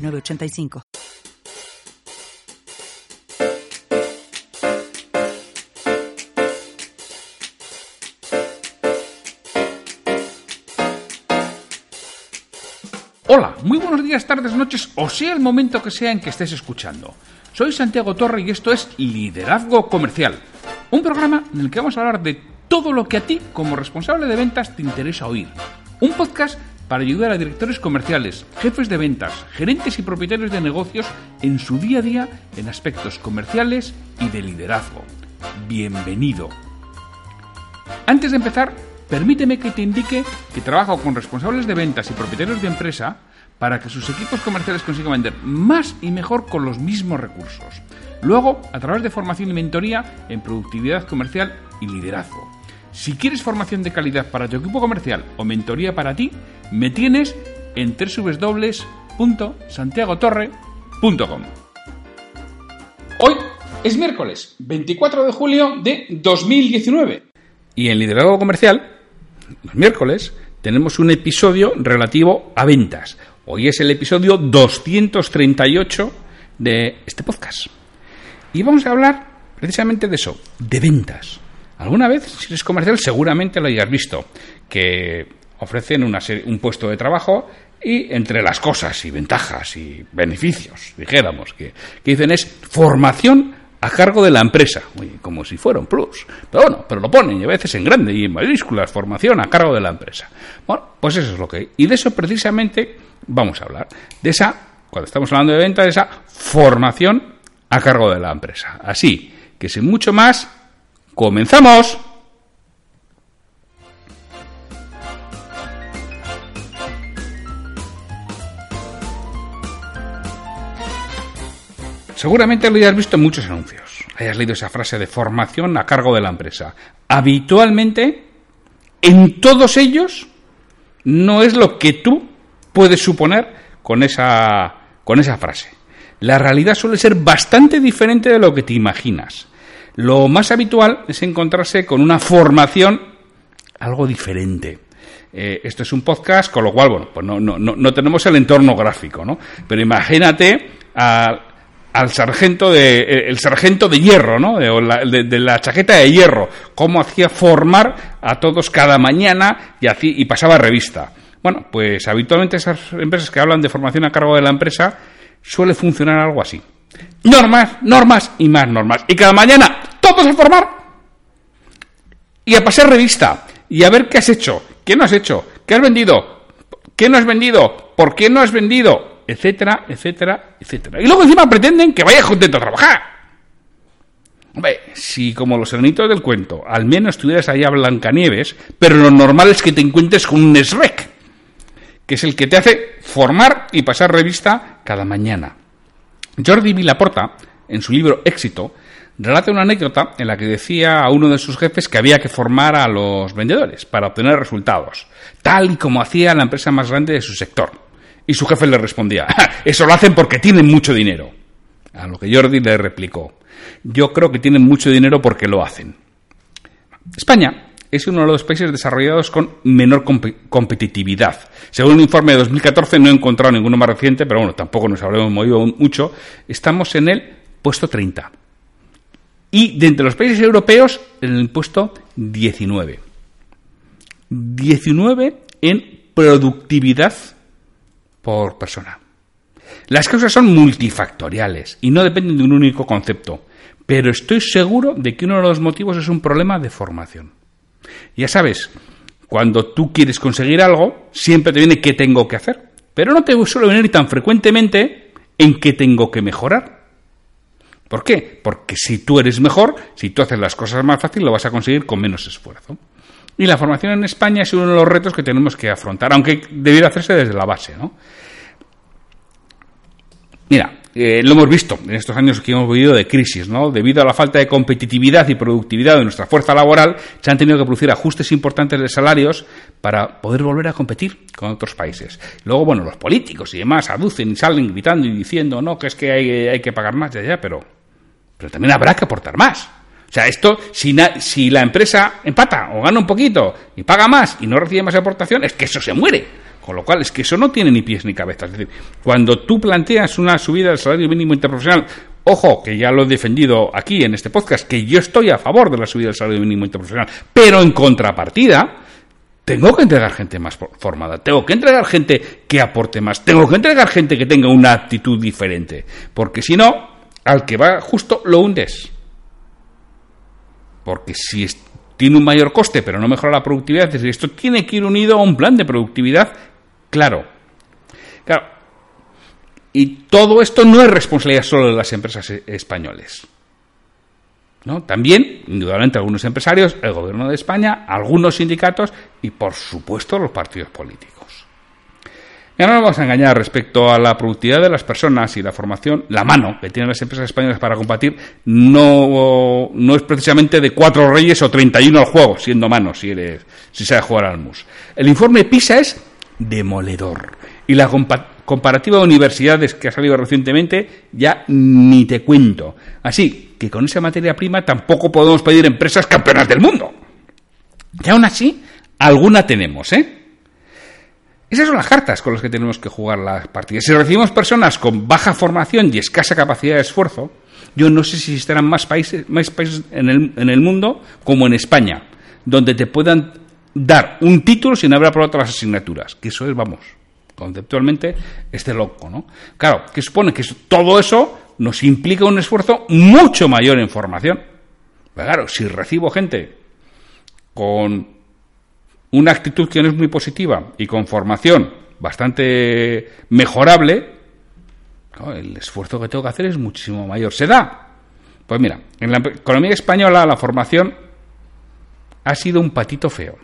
985. Hola, muy buenos días, tardes, noches, o sea el momento que sea en que estés escuchando. Soy Santiago Torre y esto es Liderazgo Comercial, un programa en el que vamos a hablar de todo lo que a ti, como responsable de ventas, te interesa oír. Un podcast para ayudar a directores comerciales, jefes de ventas, gerentes y propietarios de negocios en su día a día en aspectos comerciales y de liderazgo. Bienvenido. Antes de empezar, permíteme que te indique que trabajo con responsables de ventas y propietarios de empresa para que sus equipos comerciales consigan vender más y mejor con los mismos recursos. Luego, a través de formación y mentoría en productividad comercial y liderazgo. Si quieres formación de calidad para tu equipo comercial o mentoría para ti, me tienes en www.santiagotorre.com. Hoy es miércoles 24 de julio de 2019 y en Liderazgo Comercial, los miércoles, tenemos un episodio relativo a ventas. Hoy es el episodio 238 de este podcast. Y vamos a hablar precisamente de eso, de ventas. Alguna vez, si eres comercial, seguramente lo hayas visto, que ofrecen un puesto de trabajo y entre las cosas y ventajas y beneficios, dijéramos, que, dicen es formación a cargo de la empresa, como si fuera un plus. Pero bueno, pero lo ponen y a veces en grande y en mayúsculas, formación a cargo de la empresa. Bueno, pues eso es lo que hay. Y de eso precisamente vamos a hablar. De esa, cuando estamos hablando de venta, de esa formación a cargo de la empresa. Así que sin mucho más, ¡Comenzamos! Seguramente lo hayas visto en muchos anuncios. Hayas leído esa frase de formación a cargo de la empresa. Habitualmente, en todos ellos, no es lo que tú puedes suponer con esa, con esa frase. La realidad suele ser bastante diferente de lo que te imaginas. Lo más habitual es encontrarse con una formación algo diferente. Eh, esto es un podcast, con lo cual, bueno, pues no, no, no, tenemos el entorno gráfico, ¿no? Pero imagínate al sargento de el sargento de hierro, ¿no? De, la chaqueta de hierro, cómo hacía formar a todos cada mañana y, y pasaba revista. Bueno, pues habitualmente esas empresas que hablan de formación a cargo de la empresa suele funcionar algo así. Normas, normas y más normas. Y cada mañana todos a formar y a pasar revista y a ver qué has hecho, qué no has hecho, qué has vendido, qué no has vendido, por qué no has vendido, etcétera, etcétera, etcétera. Y luego encima pretenden que vayas contento a trabajar. Hombre, si como los hernitos del cuento, al menos tuvieras ahí a Blancanieves, pero lo normal es que te encuentres con un SREC, que es el que te hace formar y pasar revista cada mañana. Jordi Villaporta, en su libro Éxito, relata una anécdota en la que decía a uno de sus jefes que había que formar a los vendedores para obtener resultados, tal y como hacía la empresa más grande de su sector. Y su jefe le respondía, eso lo hacen porque tienen mucho dinero. A lo que Jordi le replicó, yo creo que tienen mucho dinero porque lo hacen. España es uno de los países desarrollados con menor competitividad. Según un informe de 2014, no he encontrado ninguno más reciente, pero bueno, tampoco nos habremos movido mucho, estamos en el puesto 30. Y de entre los países europeos, el puesto 19. 19 en productividad por persona. Las causas son multifactoriales y no dependen de un único concepto, pero estoy seguro de que uno de los motivos es un problema de formación. Ya sabes, cuando tú quieres conseguir algo, siempre te viene qué tengo que hacer, pero no te suele venir tan frecuentemente en qué tengo que mejorar. ¿Por qué? Porque si tú eres mejor, si tú haces las cosas más fácil, lo vas a conseguir con menos esfuerzo. Y la formación en España es uno de los retos que tenemos que afrontar, aunque debiera hacerse desde la base. ¿no? Mira, eh, lo hemos visto en estos años que hemos vivido de crisis, ¿no? Debido a la falta de competitividad y productividad de nuestra fuerza laboral, se han tenido que producir ajustes importantes de salarios para poder volver a competir con otros países. Luego, bueno, los políticos y demás aducen y salen gritando y diciendo, no, que es que hay, que pagar más, ya, ya, pero, pero también habrá que aportar más. O sea, esto, si, si la empresa empata o gana un poquito y paga más y no recibe más aportación, es que eso se muere. Con lo cual, es que eso no tiene ni pies ni cabeza. Es decir, cuando tú planteas una subida del salario mínimo interprofesional, ojo, que ya lo he defendido aquí en este podcast, que yo estoy a favor de la subida del salario mínimo interprofesional, pero en contrapartida, tengo que entregar gente más formada, tengo que entregar gente que aporte más, tengo que entregar gente que tenga una actitud diferente, porque si no, al que va justo lo hundes. Porque si tiene un mayor coste, pero no mejora la productividad, es decir, esto tiene que ir unido a un plan de productividad Claro. Claro. Y todo esto no es responsabilidad solo de las empresas e-, españoles. ¿no? También, indudablemente, algunos empresarios, el gobierno de España, algunos sindicatos y, por supuesto, los partidos políticos. Ya no nos vamos a engañar respecto a la productividad de las personas y la formación, la mano que tienen las empresas españolas para combatir no, no es precisamente de cuatro reyes o 31 al juego, siendo mano, si, eres, si sabes jugar al mus. El informe PISA es demoledor. Y la comparativa de universidades que ha salido recientemente, ya ni te cuento. Así que con esa materia prima tampoco podemos pedir empresas campeonas del mundo. Y aún así, alguna tenemos, ¿eh? Esas son las cartas con las que tenemos que jugar las partidas. Si recibimos personas con baja formación y escasa capacidad de esfuerzo, yo no sé si existirán más países, más países en, el, en el mundo como en España, donde te puedan dar un título sin haber aprobado todas las asignaturas. Que eso es, vamos, conceptualmente, este loco, ¿no? Claro, que supone que todo eso nos implica un esfuerzo mucho mayor en formación. Pero claro, si recibo gente con una actitud que no es muy positiva y con formación bastante mejorable, el esfuerzo que tengo que hacer es muchísimo mayor. ¿Se da? Pues mira, en la economía española la formación ha sido un patito feo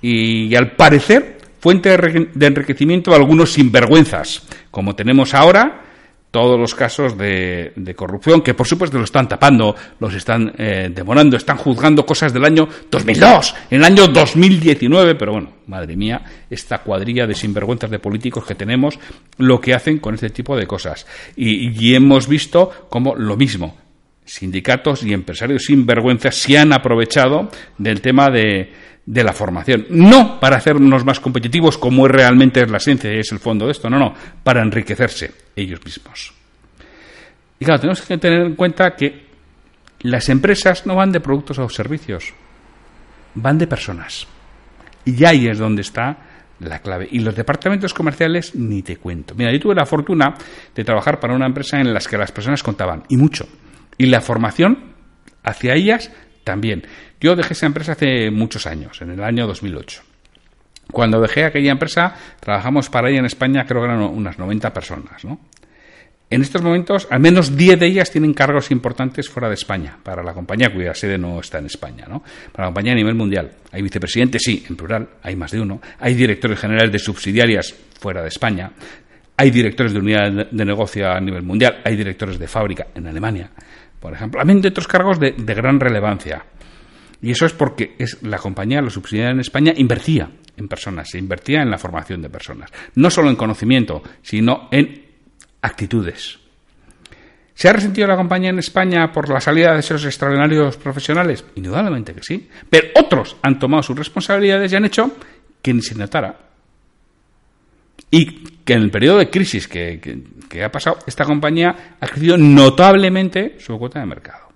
y, al parecer fuente de enriquecimiento de algunos sinvergüenzas, como tenemos ahora todos los casos de, corrupción, que por supuesto lo están tapando, los están eh, demorando, están juzgando cosas del año 2002, en el año 2019, pero bueno, madre mía, esta cuadrilla de sinvergüenzas de políticos que tenemos, lo que hacen con este tipo de cosas. Y, y hemos visto como lo mismo, sindicatos y empresarios sinvergüenzas se han aprovechado del tema de, de la formación. No para hacernos más competitivos, como es realmente es la ciencia y es el fondo de esto, no, no, para enriquecerse ellos mismos. Y claro, tenemos que tener en cuenta que las empresas no van de productos o servicios, van de personas. Y ahí es donde está la clave. Y los departamentos comerciales ni te cuento. Mira, yo tuve la fortuna de trabajar para una empresa en la que las personas contaban, y mucho. Y la formación hacia ellas también. Yo dejé esa empresa hace muchos años, en el año 2008. Cuando dejé aquella empresa, trabajamos para ella en España, creo que eran unas 90 personas, ¿no? En estos momentos, al menos 10 de ellas tienen cargos importantes fuera de España, para la compañía cuya sede no está en España, ¿no? Para la compañía a nivel mundial. Hay vicepresidentes, sí, en plural, hay más de uno. Hay directores generales de subsidiarias fuera de España. Hay directores de unidad de negocio a nivel mundial. Hay directores de fábrica en Alemania, por ejemplo. También de otros cargos de gran relevancia. Y eso es porque es, la compañía, la subsidiaria en España, invertía en personas, se invertía en la formación de personas. No solo en conocimiento, sino en actitudes. ¿Se ha resentido la compañía en España por la salida de esos extraordinarios profesionales? Indudablemente que sí. Pero otros han tomado sus responsabilidades y han hecho que ni se notara. Y que en el periodo de crisis que, ha pasado, esta compañía ha crecido notablemente su cuota de mercado.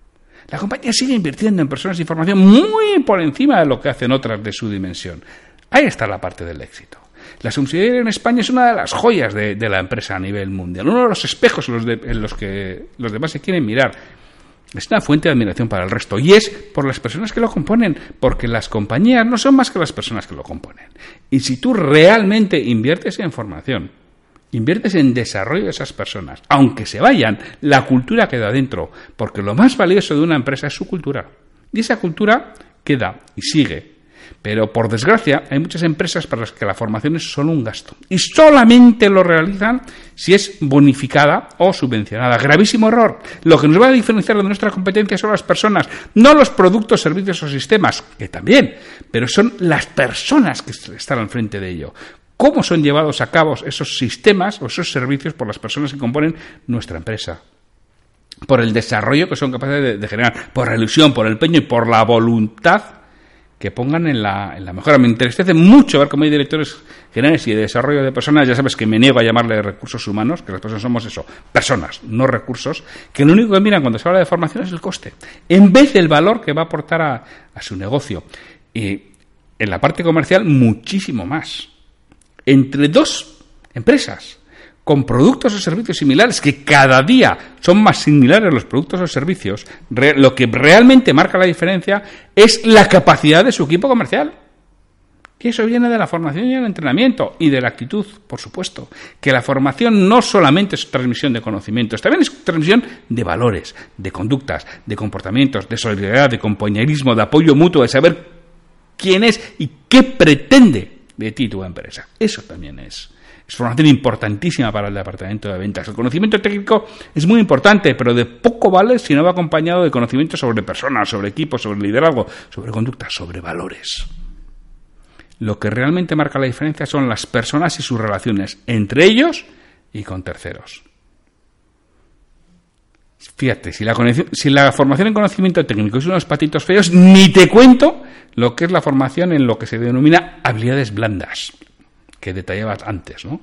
La compañía sigue invirtiendo en personas de información muy por encima de lo que hacen otras de su dimensión. Ahí está la parte del éxito. La subsidiaria en España es una de las joyas de, la empresa a nivel mundial, uno de los espejos en los que los demás se quieren mirar. Es una fuente de admiración para el resto y es por las personas que lo componen, porque las compañías no son más que las personas que lo componen. Y si tú realmente inviertes en formación, inviertes en desarrollo de esas personas, aunque se vayan, la cultura queda dentro, porque lo más valioso de una empresa es su cultura. Y esa cultura queda y sigue. Pero por desgracia, hay muchas empresas para las que la formación es solo un gasto. Y solamente lo realizan si es bonificada o subvencionada. Gravísimo error. Lo que nos va a diferenciar de nuestra competencia son las personas, no los productos, servicios o sistemas, que también, pero son las personas que están al frente de ello cómo son llevados a cabo esos sistemas o esos servicios por las personas que componen nuestra empresa por el desarrollo que son capaces de, generar, por la ilusión, por el empeño y por la voluntad que pongan en la, en la mejora. Me interesa mucho ver cómo hay directores generales y de desarrollo de personas, ya sabes que me niego a llamarle recursos humanos, que las personas somos eso, personas, no recursos, que lo único que miran cuando se habla de formación es el coste, en vez del valor que va a aportar a, a su negocio. Y en la parte comercial, muchísimo más. Entre dos empresas con productos o servicios similares, que cada día son más similares los productos o servicios, lo que realmente marca la diferencia es la capacidad de su equipo comercial. Y eso viene de la formación y el entrenamiento y de la actitud, por supuesto. Que la formación no solamente es transmisión de conocimientos, también es transmisión de valores, de conductas, de comportamientos, de solidaridad, de compañerismo, de apoyo mutuo, de saber quién es y qué pretende de ti tu empresa. Eso también es es formación importantísima para el departamento de ventas. El conocimiento técnico es muy importante, pero de poco vale si no va acompañado de conocimiento sobre personas, sobre equipos, sobre liderazgo, sobre conducta, sobre valores. Lo que realmente marca la diferencia son las personas y sus relaciones entre ellos y con terceros. Fíjate, si la, formación en conocimiento técnico es unos patitos feos, ni te cuento lo que es la formación en lo que se denomina habilidades blandas que detallabas antes, ¿no?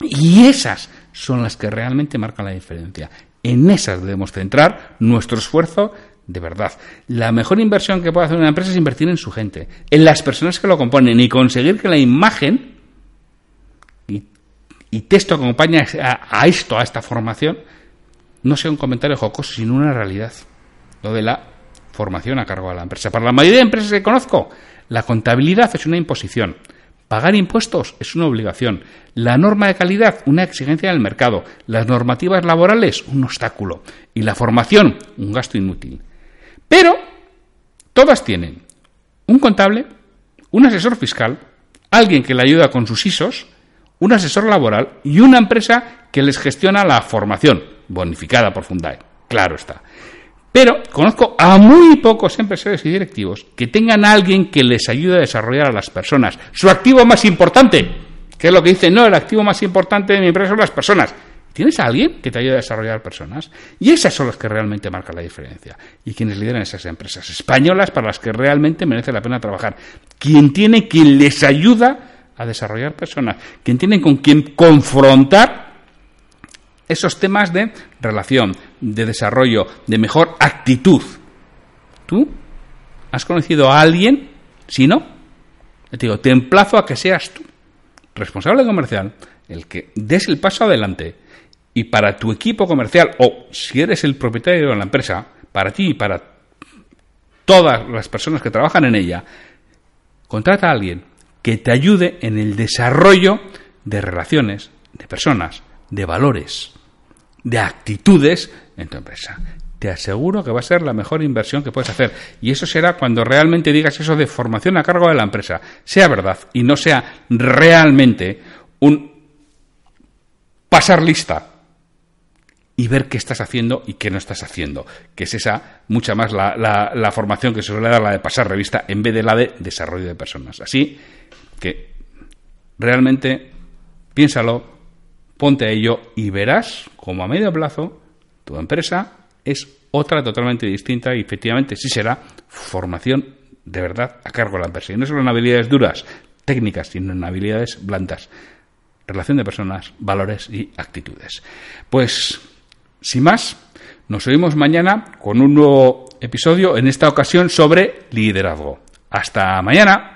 Y esas son las que realmente marcan la diferencia. En esas debemos centrar nuestro esfuerzo de verdad. La mejor inversión que puede hacer una empresa es invertir en su gente, en las personas que lo componen y conseguir que la imagen y, texto que acompaña a, esto, a esta formación, no sea un comentario jocoso, sino una realidad. Lo de la formación a cargo de la empresa. Para la mayoría de empresas que conozco, la contabilidad es una imposición. Pagar impuestos es una obligación. La norma de calidad, una exigencia del mercado. Las normativas laborales, un obstáculo. Y la formación, un gasto inútil. Pero todas tienen un contable, un asesor fiscal, alguien que le ayuda con sus ISOs, un asesor laboral y una empresa que les gestiona la formación, bonificada por Fundae. Claro está. Pero conozco a muy pocos empresarios y directivos que tengan a alguien que les ayude a desarrollar a las personas. Su activo más importante, que es lo que dice, no, el activo más importante de mi empresa son las personas. ¿Tienes a alguien que te ayude a desarrollar personas? Y esas son las que realmente marcan la diferencia. Y quienes lideran esas empresas españolas para las que realmente merece la pena trabajar. Quien tiene quien les ayuda a desarrollar personas. Quien tiene con quien confrontar esos temas de relación, de desarrollo, de mejor actitud. ¿Tú has conocido a alguien? Si no, te digo, te emplazo a que seas tú, responsable comercial, el que des el paso adelante y para tu equipo comercial o si eres el propietario de la empresa, para ti y para todas las personas que trabajan en ella, contrata a alguien que te ayude en el desarrollo de relaciones, de personas, de valores, de actitudes en tu empresa. Te aseguro que va a ser la mejor inversión que puedes hacer. Y eso será cuando realmente digas eso de formación a cargo de la empresa. Sea verdad y no sea realmente un pasar lista y ver qué estás haciendo y qué no estás haciendo. Que es esa, mucha más la, la, formación que se suele dar, la de pasar revista, en vez de la de desarrollo de personas. Así que realmente piénsalo, ponte a ello y verás como a medio plazo tu empresa es otra totalmente distinta y efectivamente sí será formación de verdad a cargo de la empresa. Y no solo en habilidades duras, técnicas, sino en habilidades blandas. Relación de personas, valores y actitudes. Pues, sin más, nos oímos mañana con un nuevo episodio, en esta ocasión sobre liderazgo. Hasta mañana.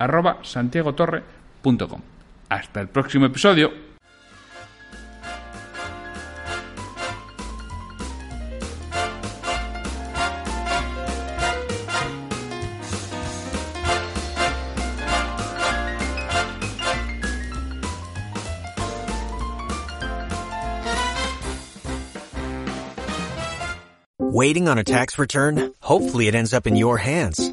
podcast.santiagotorre.com. Hasta el próximo episodio. Waiting on a tax return? Hopefully it ends up in your hands.